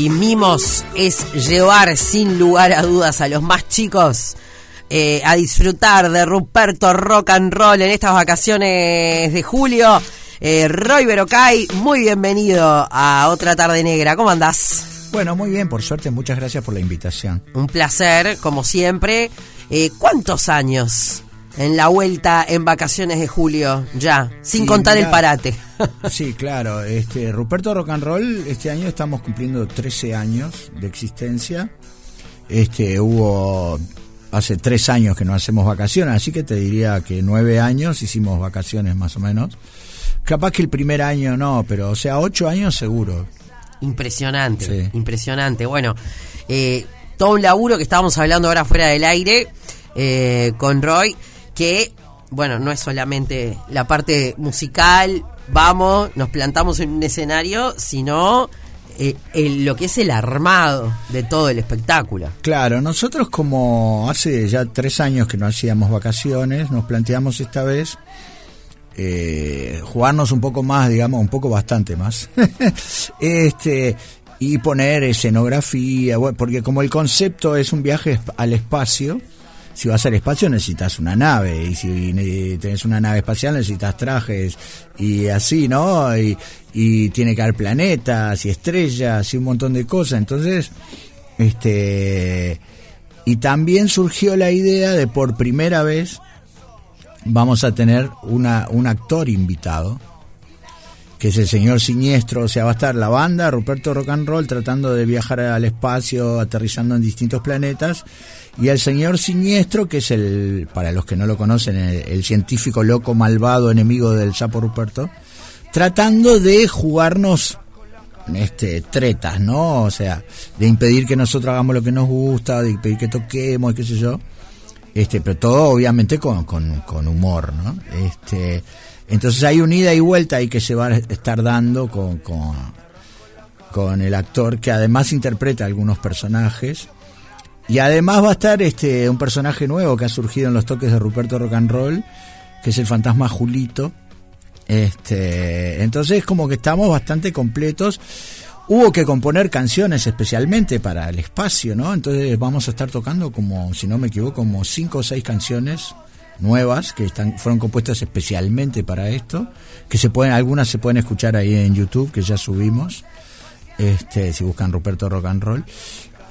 y mimos es llevar sin lugar a dudas a los más chicos eh, a disfrutar de Ruperto Rock and Roll en estas vacaciones de julio. Eh, Roy Berocay, muy bienvenido a otra tarde negra. ¿Cómo andás? Bueno, muy bien, por suerte, muchas gracias por la invitación. Un placer, como siempre. Eh, ¿Cuántos años en la vuelta en vacaciones de julio? Ya, sin contar el parate. Sí, claro. Este, Ruperto Rock and Roll, este año estamos cumpliendo 13 años de existencia. Este, hubo hace tres años que no hacemos vacaciones, así que te diría que nueve años hicimos vacaciones más o menos. Capaz que el primer año no, pero o sea, ocho años seguro. Impresionante, Sí. impresionante. Bueno, eh, todo un laburo que estábamos hablando ahora fuera del aire eh, con Roy, que, bueno, no es solamente la parte musical, vamos, nos plantamos en un escenario, sino eh, el- lo que es el armado de todo el espectáculo. Claro, nosotros como hace ya tres años que no hacíamos vacaciones, nos planteamos esta vez eh, jugarnos un poco más, digamos, un poco bastante más, este y poner escenografía, porque como el concepto es un viaje al espacio, si vas al espacio necesitas una nave y si tenés una nave espacial necesitas trajes y así, ¿no? Y, y tiene que haber planetas y estrellas y un montón de cosas. Entonces, este y también surgió la idea de por primera vez vamos a tener una, un actor invitado que es el señor siniestro, o sea, va a estar la banda, Ruperto Rock and Roll, tratando de viajar al espacio, aterrizando en distintos planetas, y el señor siniestro, que es el, para los que no lo conocen, el, el científico loco, malvado, enemigo del sapo Ruperto, tratando de jugarnos este tretas, ¿no? O sea, de impedir que nosotros hagamos lo que nos gusta, de impedir que toquemos, qué sé yo. Este, pero todo obviamente con, con, con humor, ¿no? Este, entonces hay una ida y vuelta ahí que se va a estar dando con, con, con el actor que además interpreta algunos personajes. Y además va a estar este un personaje nuevo que ha surgido en los toques de Ruperto Rock and Roll, que es el fantasma Julito. Este, entonces como que estamos bastante completos. Hubo que componer canciones especialmente para el espacio, ¿no? Entonces vamos a estar tocando como, si no me equivoco, como cinco o seis canciones nuevas que están fueron compuestas especialmente para esto, que se pueden algunas se pueden escuchar ahí en YouTube que ya subimos. Este, si buscan Ruperto Rock and Roll.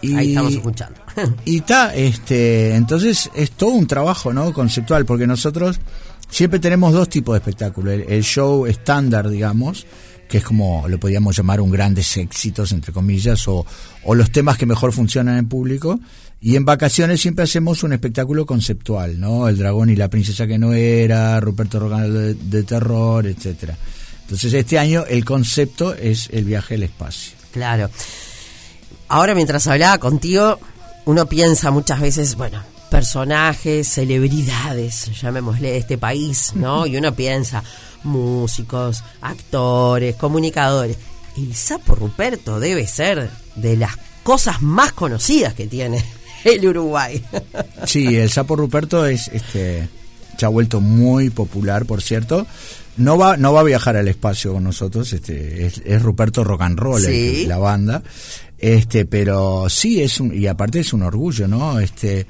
Y, Ahí estamos escuchando. y está, este, entonces es todo un trabajo, ¿no? Conceptual, porque nosotros siempre tenemos dos tipos de espectáculo. El, el show estándar, digamos, que es como lo podríamos llamar un grandes éxitos, entre comillas, o, los temas que mejor funcionan en público. Y en vacaciones siempre hacemos un espectáculo conceptual, ¿no? El dragón y la princesa que no era, Ruperto Rogan de, de terror, etcétera. Entonces este año el concepto es el viaje al espacio. Claro. Ahora mientras hablaba contigo, uno piensa muchas veces, bueno, personajes, celebridades, llamémosle de este país, ¿no? Y uno piensa, músicos, actores, comunicadores. El sapo Ruperto debe ser de las cosas más conocidas que tiene el Uruguay. Sí, el sapo Ruperto es este se ha vuelto muy popular, por cierto. No va no va a viajar al espacio con nosotros, este es, es Ruperto Rock and Roll, Sí. la banda. Este, pero sí es un y aparte es un orgullo, ¿no? Este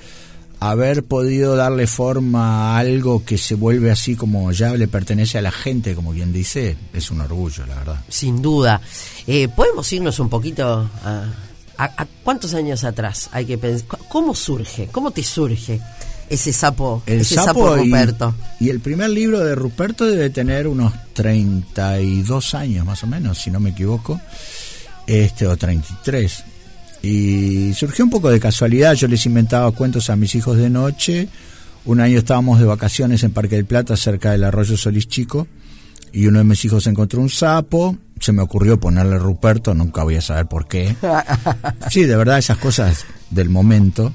haber podido darle forma a algo que se vuelve así como ya le pertenece a la gente, como quien dice, es un orgullo, la verdad. Sin duda. Eh, ¿Podemos irnos un poquito a, a- a cuántos años atrás hay que pensar? ¿Cómo surge? ¿Cómo te surge ese sapo, El ese sapo, sapo y- Ruperto? Y, el primer libro de Ruperto debe tener unos 32 años más o menos, si no me equivoco, este o 33. Y surgió un poco de casualidad, yo les inventaba cuentos a mis hijos de noche. Un año estábamos de vacaciones en Parque del Plata, cerca del arroyo Solís Chico, y uno de mis hijos encontró un sapo. Se me ocurrió ponerle Ruperto, nunca voy a saber por qué. Sí, de verdad, esas cosas del momento.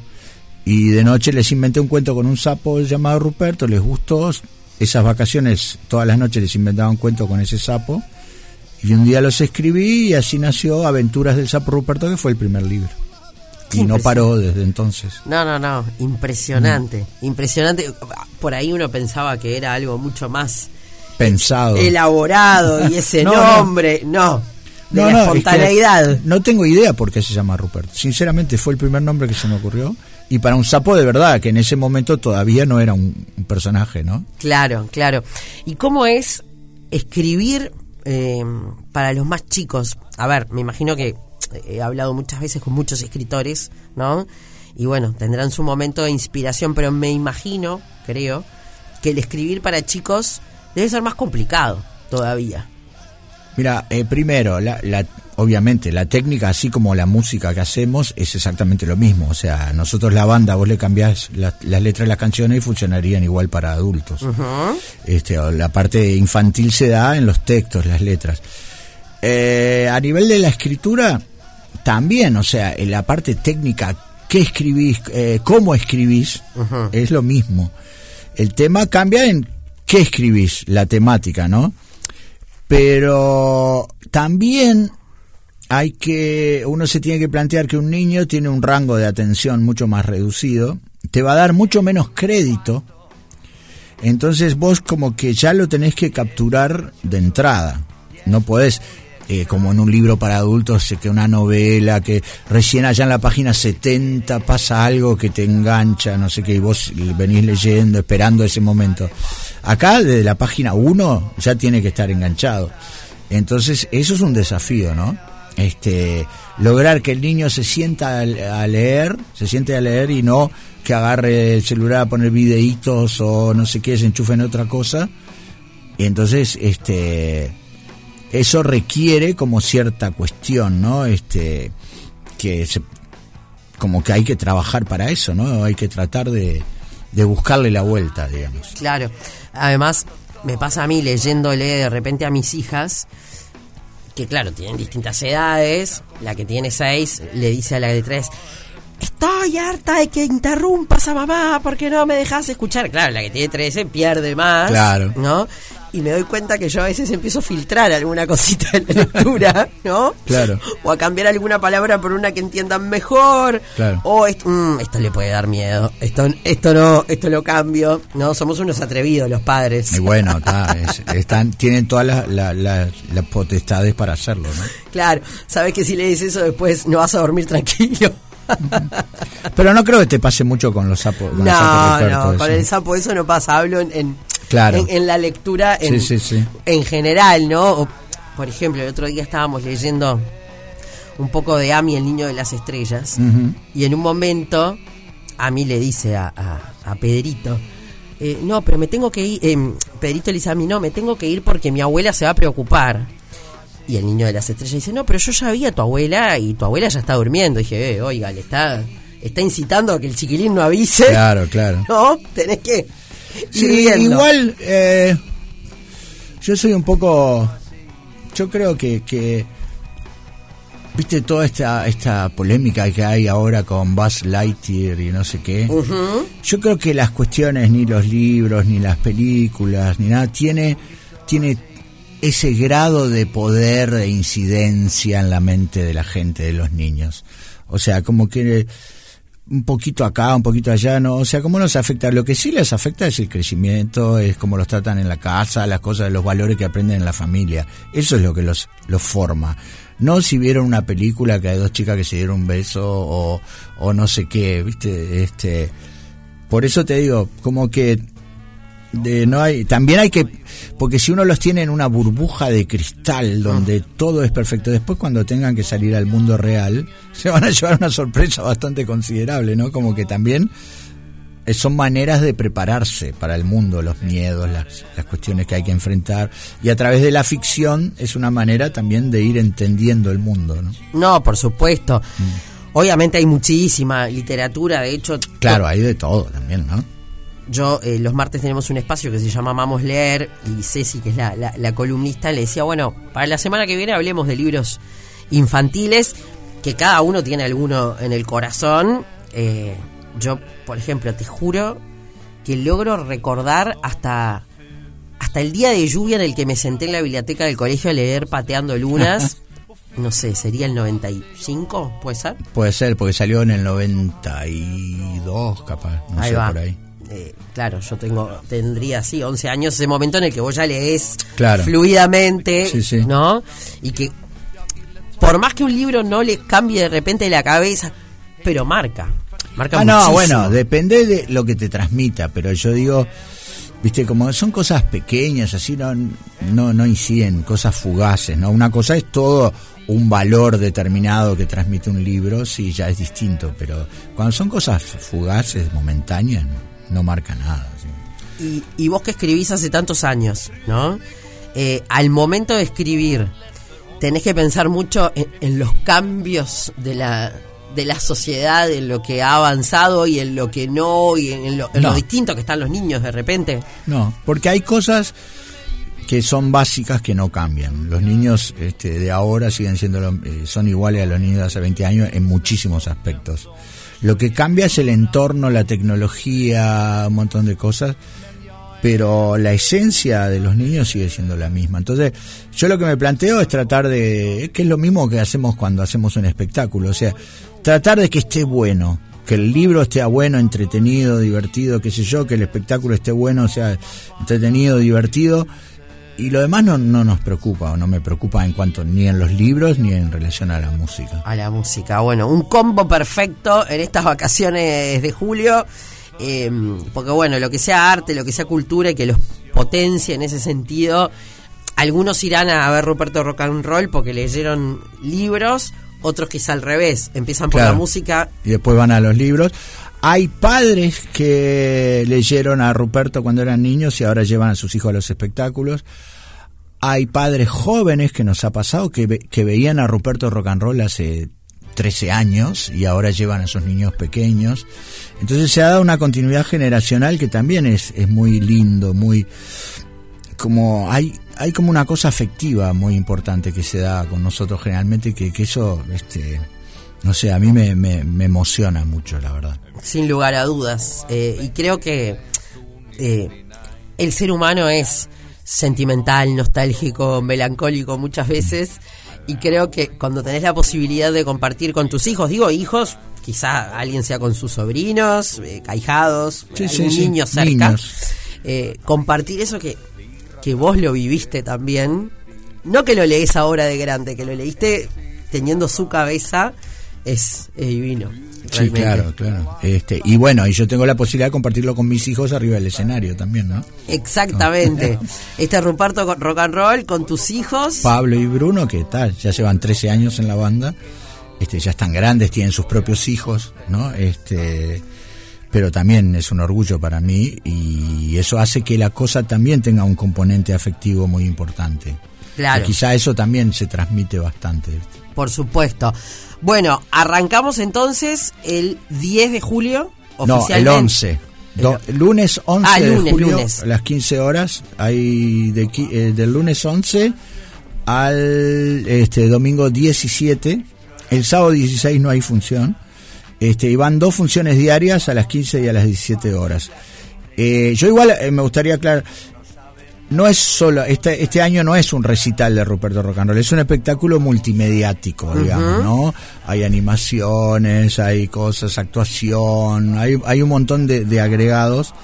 Y de noche les inventé un cuento con un sapo llamado Ruperto, les gustó. Esas vacaciones, todas las noches les inventaba un cuento con ese sapo. Y un día los escribí y así nació Aventuras del Sapo Ruperto, que fue el primer libro. Y no paró desde entonces. No, no, no, impresionante, impresionante. Por ahí uno pensaba que era algo mucho más Pensado. elaborado y ese No, no. nombre, no. de la espontaneidad. no tengo idea por qué se llama Rupert. Sinceramente fue el primer nombre que se me ocurrió. Y para un sapo de verdad, que en ese momento todavía no era un, personaje, ¿no? Claro, claro. ¿Y cómo es escribir eh, para los más chicos? A ver, me imagino que he hablado muchas veces con muchos escritores, ¿no? Y bueno, tendrán su momento de inspiración, pero me imagino, creo, que el escribir para chicos debe ser más complicado todavía. Mira, eh, primero, la, obviamente la técnica, así como la música que hacemos, es exactamente lo mismo. O sea, nosotros la banda, vos le cambiás las letras de las canciones y funcionarían igual para adultos. este, la parte infantil se da en los textos, las letras. Eh, a nivel de la escritura, también, o sea, en la parte técnica, qué escribís, eh, cómo escribís, es lo mismo. El tema cambia en qué escribís, la temática, ¿no? Pero también hay que, uno se tiene que plantear que un niño tiene un rango de atención mucho más reducido, te va a dar mucho menos crédito, entonces vos como que ya lo tenés que capturar de entrada, no podés eh, como en un libro para adultos, que una novela, que recién allá en la página 70 pasa algo que te engancha, no sé qué, y vos venís leyendo, esperando ese momento. Acá, desde la página 1, ya tiene que estar enganchado. Entonces, eso es un desafío, ¿no? Este, lograr que el niño se sienta a leer, se siente a leer y no que agarre el celular a poner videitos o no sé qué, se enchufe en otra cosa. Y entonces, este, eso requiere como cierta cuestión, ¿no? Este, que se, como que hay que trabajar para eso, ¿no? Hay que tratar de, de buscarle la vuelta, digamos. Claro. Además, me pasa a mí leyéndole de repente a mis hijas, que claro, tienen distintas edades, la que tiene seis le dice a la de tres, estoy harta de que interrumpas a mamá porque no me dejas escuchar. Claro, la que tiene 13 pierde más. Claro. ¿No? Y me doy cuenta que yo a veces empiezo a filtrar alguna cosita en la lectura, ¿no? Claro. O a cambiar alguna palabra por una que entiendan mejor. Claro. O esto, mm, esto le puede dar miedo. Esto, esto no, esto lo cambio. No, somos unos atrevidos los padres. Y bueno, están, tienen todas las, potestades para hacerlo, ¿no? Claro. Sabes que si le dices eso después no vas a dormir tranquilo. Pero no creo que te pase mucho con los sapos. no, no, con el sapo eso no pasa. Hablo en en, la lectura en, en general, ¿no? por ejemplo, el otro día estábamos leyendo un poco de Ami, el niño de las estrellas, y en un momento Ami le dice a, a, Pedrito, eh, no, pero me tengo que ir, eh, Pedrito le dice a mí, no, me tengo que ir porque mi abuela se va a preocupar. Y el niño de las estrellas dice, no, pero yo ya vi a tu abuela y tu abuela ya está durmiendo. Y dije, eh, oiga, le está, está incitando a que el chiquilín no avise. Claro, claro. No, tenés que Sí, igual eh, yo soy un poco, yo creo que, que viste toda esta esta polémica que hay ahora con Buzz Lightyear y no sé qué. Yo creo que las cuestiones ni los libros ni las películas ni nada tiene tiene ese grado de poder e incidencia en la mente de la gente de los niños. O sea, como que un poquito acá, un poquito allá, no, o sea, ¿cómo nos afecta? Lo que sí les afecta es el crecimiento, es cómo los tratan en la casa, las cosas, los valores que aprenden en la familia. Eso es lo que los, los forma. No si vieron una película que hay dos chicas que se dieron un beso o, o no sé qué, ¿viste? Este, por eso te digo, como que de, no hay, también hay que, porque si uno los tiene en una burbuja de cristal donde todo es perfecto, después cuando tengan que salir al mundo real, se van a llevar una sorpresa bastante considerable, ¿no? Como que también eh, son maneras de prepararse para el mundo, los miedos, las, las cuestiones que hay que enfrentar. Y a través de la ficción es una manera también de ir entendiendo el mundo, ¿no? No, por supuesto. Mm. Obviamente hay muchísima literatura, de hecho... Claro, hay de todo también, ¿no? Yo eh, los martes tenemos un espacio que se llama Amamos Leer y Ceci, que es la, columnista, le decía, bueno, para la semana que viene hablemos de libros infantiles, que cada uno tiene alguno en el corazón. Eh, yo, por ejemplo, te juro que logro recordar hasta, hasta el día de lluvia en el que me senté en la biblioteca del colegio a leer Pateando Lunas. no sé, ¿sería el 95? ¿Puede ser? Puede ser, porque salió en el 92, capaz. No sé, por ahí. Eh, claro, yo tengo tendría así 11 años, ese momento en el que vos ya lees fluidamente, ¿no? Y que por más que un libro no le cambie de repente la cabeza, pero marca. Marca ah, no, bueno, depende de lo que te transmita, pero yo digo, viste, como son cosas pequeñas, así no, no, no inciden, cosas fugaces, ¿no? Una cosa es todo un valor determinado que transmite un libro, sí, ya es distinto, pero cuando son cosas fugaces, momentáneas, no, no marca nada. Y, y vos que escribís hace tantos años, ¿no? Eh, al momento de escribir, tenés que pensar mucho en, en los cambios de la de la sociedad, en lo que ha avanzado y en lo que no, y en lo, en No. lo distinto que están los niños de repente. No, porque hay cosas que son básicas que no cambian. Los niños este, de ahora siguen siendo lo- eh, son iguales a los niños de hace 20 años en muchísimos aspectos. Lo que cambia es el entorno, la tecnología, un montón de cosas, pero la esencia de los niños sigue siendo la misma. Entonces, yo lo que me planteo es tratar de, que es lo mismo que hacemos cuando hacemos un espectáculo, o sea, tratar de que esté bueno, que el libro esté bueno, entretenido, divertido, qué sé yo, que el espectáculo esté bueno, o sea, entretenido, divertido, y lo demás no, no nos preocupa, o no me preocupa en cuanto ni en los libros ni en relación a la música. A la música. Bueno, un combo perfecto en estas vacaciones de julio. eh, porque bueno, lo que sea arte, lo que sea cultura y que los potencie en ese sentido. Algunos irán a ver Ruperto Rock and Roll porque leyeron libros, otros quizá al revés, empiezan por Claro. la música. y después van a los libros. Hay padres que leyeron a Ruperto cuando eran niños y ahora llevan a sus hijos a los espectáculos. Hay padres jóvenes que nos ha pasado que, ve- que veían a Ruperto Rock and Roll hace 13 años y ahora llevan a sus niños pequeños. Entonces se ha dado una continuidad generacional que también es, es muy lindo, muy como hay hay como una cosa afectiva muy importante que se da con nosotros generalmente que, que eso este no sé a mí me, me, me emociona mucho la verdad sin lugar a dudas. Eh, y creo que eh, el ser humano es sentimental, nostálgico, melancólico muchas veces. Y creo que cuando tenés la posibilidad de compartir con tus hijos, digo hijos, quizá alguien sea con sus sobrinos, eh, cahijados, Sí, algún sí, sí, niño cerca, niños. eh, compartir eso que, que vos lo viviste también, no que lo lees ahora de grande, que lo leíste teniendo su cabeza, es, es divino. sí realmente. claro claro este y bueno y yo tengo la posibilidad de compartirlo con mis hijos arriba del escenario también no Exactamente. Este Ruperto con- Rock and Roll con tus hijos. Pablo y Bruno que tal ya llevan 13 años en la banda este ya están grandes tienen sus propios hijos no este pero también es un orgullo para mí y eso hace que la cosa también tenga un componente afectivo muy importante Claro. Y quizá eso también se transmite bastante Por supuesto. Bueno, arrancamos entonces el 10 de julio. no el Oficialmente. 11 Do- lunes 11 Ah, lunes, de julio lunes. a las 15 horas hay de, eh, del lunes 11 al este domingo 17 el sábado 16 no hay función este y van dos funciones diarias a las 15 y a las 17 horas Eh, yo igual eh, me gustaría aclarar no es solo este este año no es un recital de Ruperto Roll, es un espectáculo multimediático digamos no hay animaciones hay cosas actuación hay hay un montón de, de agregados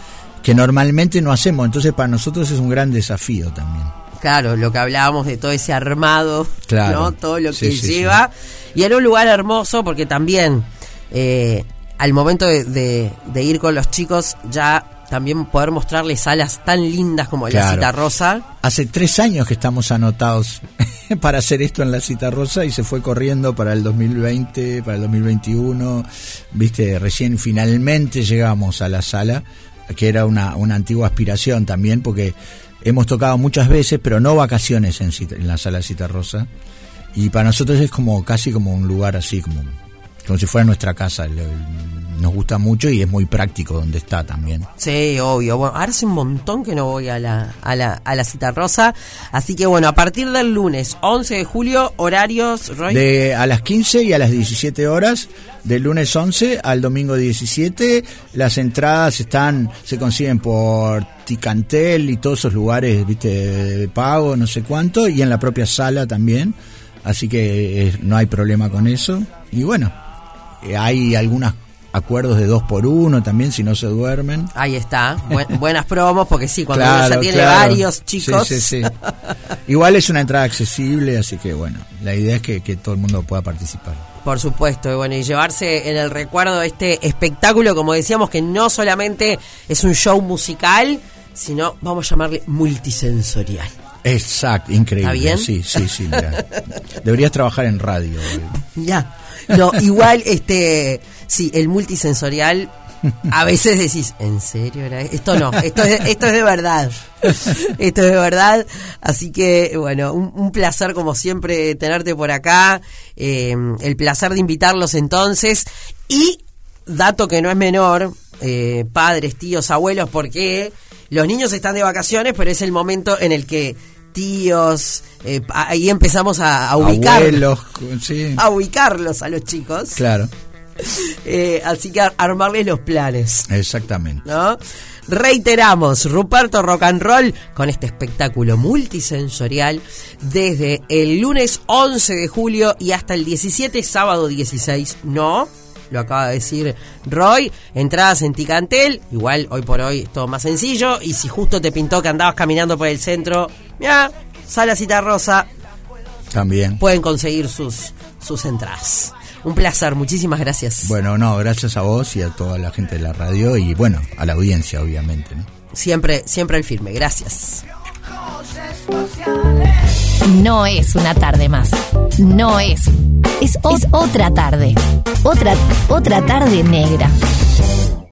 que normalmente no hacemos entonces para nosotros es un gran desafío también Claro, lo que hablábamos de todo ese armado, Claro. ¿no? Todo lo Sí, que sí, lleva. Y era un lugar hermoso porque también eh, al momento de, de- de ir con los chicos ya también poder mostrarles salas tan lindas como la Claro. Cita Rosa. hace tres años que estamos anotados para hacer esto en la cita rosa y se fue corriendo para el 2020, para el 2021. Viste, recién finalmente llegamos a la sala, que era una, una antigua aspiración también, porque hemos tocado muchas veces, pero no vacaciones en, la sala cita rosa. Y para nosotros es como casi como un lugar así, como, como si fuera nuestra casa. Nos gusta mucho y es muy práctico donde está también. Sí, obvio. Bueno, ahora hace un montón que no voy a la, a la, a la Cita Rosa. Así que bueno, a partir del lunes 11 de julio, horarios, Roy. De a las 15 y a las 17 horas, del lunes 11 al domingo 17. Las entradas están se consiguen por Ticantel y todos esos lugares, viste, de pago, no sé cuánto, y en la propia sala también. Así que eh, no hay problema con eso. Y bueno, eh, hay algunas acuerdos de dos por uno también si no se duermen. Ahí está, buenas promos porque sí, cuando uno ya tiene varios chicos. Sí, sí, sí. Igual es una entrada accesible, así que bueno, la idea es que, que todo el mundo pueda participar. Por supuesto, y bueno, y llevarse en el recuerdo este espectáculo, como decíamos, que no solamente es un show musical, sino, vamos a llamarle multisensorial. Exacto, increíble. ¿Está bien? Sí, sí, sí. Deberías trabajar en radio. Ya. No, igual, este, sí, el multisensorial, a veces decís, ¿en serio? Esto no, esto es, esto es de verdad. Esto es de verdad. Así que, bueno, un, placer como siempre tenerte por acá. Eh, el placer de invitarlos entonces. Y, dato que no es menor, eh, padres, tíos, abuelos, porque los niños están de vacaciones, pero es el momento en el que tíos, eh, ahí empezamos a, ubicar, a ubicarlos a los chicos. Claro. Eh, así que armarles los planes. Exactamente. ¿no? Reiteramos, Ruperto Rock and Roll con este espectáculo multisensorial desde el lunes 11 de julio y hasta el 17, sábado 16, ¿no? lo acaba de decir Roy, entradas en Ticantel, igual hoy por hoy es todo más sencillo, y si justo te pintó que andabas caminando por el centro, ya, sala cita rosa, también pueden conseguir sus, sus entradas. Un placer, muchísimas gracias. Bueno, no, gracias a vos y a toda la gente de la radio y bueno, a la audiencia obviamente. Siempre, siempre el firme, gracias. No es una tarde más. No es. Es, otra tarde. Otra, otra tarde negra.